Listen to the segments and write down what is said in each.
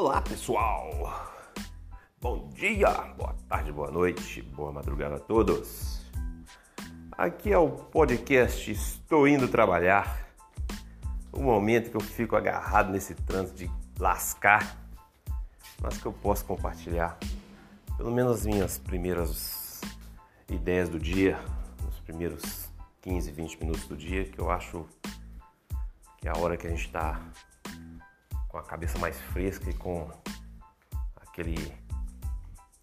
Olá pessoal, bom dia, boa tarde, boa noite, boa madrugada a todos. Aqui é o podcast Estou Indo Trabalhar. O momento que eu fico agarrado nesse trânsito de lascar, mas que eu posso compartilhar pelo menos as minhas primeiras ideias do dia, nos primeiros 15, 20 minutos do dia, que eu acho que é a hora que a gente está com a cabeça mais fresca e com aquele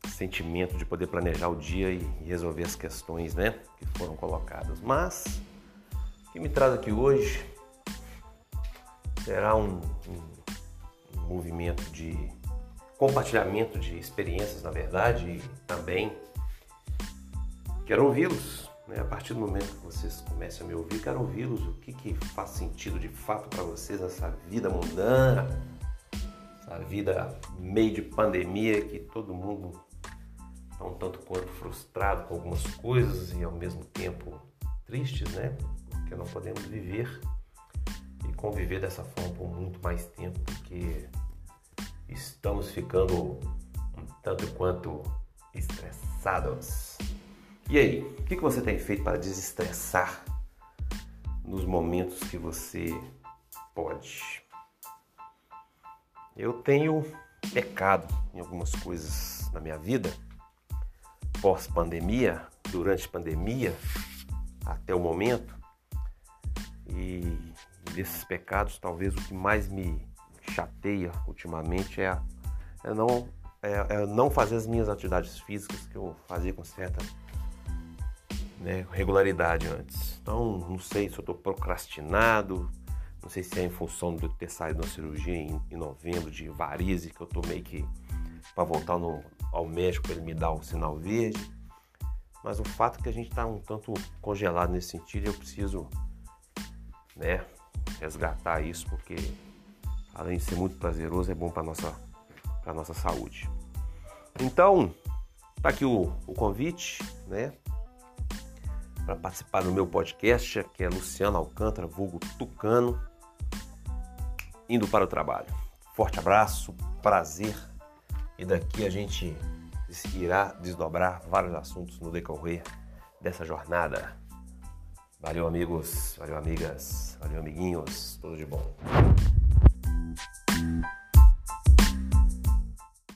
sentimento de poder planejar o dia e resolver as questões né, que foram colocadas. Mas o que me traz aqui hoje será um, um, um movimento de compartilhamento de experiências, na verdade, e também quero ouvi-los. Né? A partir do momento que vocês começam a me ouvir, quero ouvi-los. O que, que faz sentido de fato para vocês nessa vida mundana, essa vida meio de pandemia que todo mundo está um tanto quanto frustrado com algumas coisas e ao mesmo tempo tristes, né? Porque não podemos viver e conviver dessa forma por muito mais tempo, porque estamos ficando um tanto quanto estressados. E aí, o que você tem feito para desestressar nos momentos que você pode? Eu tenho pecado em algumas coisas na minha vida, pós-pandemia, durante pandemia, até o momento, e desses pecados, talvez o que mais me chateia ultimamente é, é não, é, é não fazer as minhas atividades físicas que eu fazia com certa né, regularidade antes. Então, não sei se eu estou procrastinado, não sei se é em função de eu ter saído da cirurgia em, em novembro de varize, que eu estou meio que para voltar no, ao médico para ele me dar o sinal verde. Mas o fato é que a gente está um tanto congelado nesse sentido eu preciso né, resgatar isso, porque além de ser muito prazeroso, é bom para nossa para nossa saúde. Então, tá aqui o, o convite, né? Para participar do meu podcast, que é Luciano Alcântara, vulgo Tucano, indo para o trabalho. Forte abraço, prazer. E daqui a gente irá desdobrar vários assuntos no decorrer dessa jornada. Valeu, amigos, valeu, amigas, valeu, amiguinhos, tudo de bom.